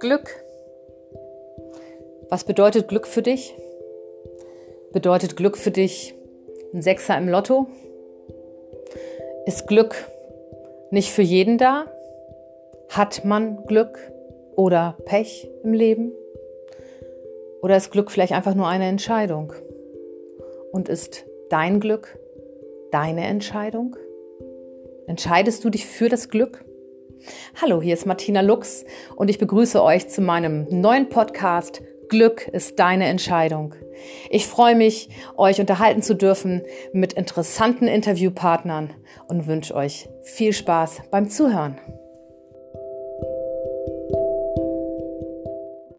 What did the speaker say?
Glück. Was bedeutet Glück für dich? Bedeutet Glück für dich ein Sechser im Lotto? Ist Glück nicht für jeden da? Hat man Glück oder Pech im Leben? Oder ist Glück vielleicht einfach nur eine Entscheidung? Und ist dein Glück deine Entscheidung? Entscheidest du dich für das Glück? Hallo, hier ist Martina Lux und ich begrüße euch zu meinem neuen Podcast Glück ist deine Entscheidung. Ich freue mich, euch unterhalten zu dürfen mit interessanten Interviewpartnern und wünsche euch viel Spaß beim Zuhören.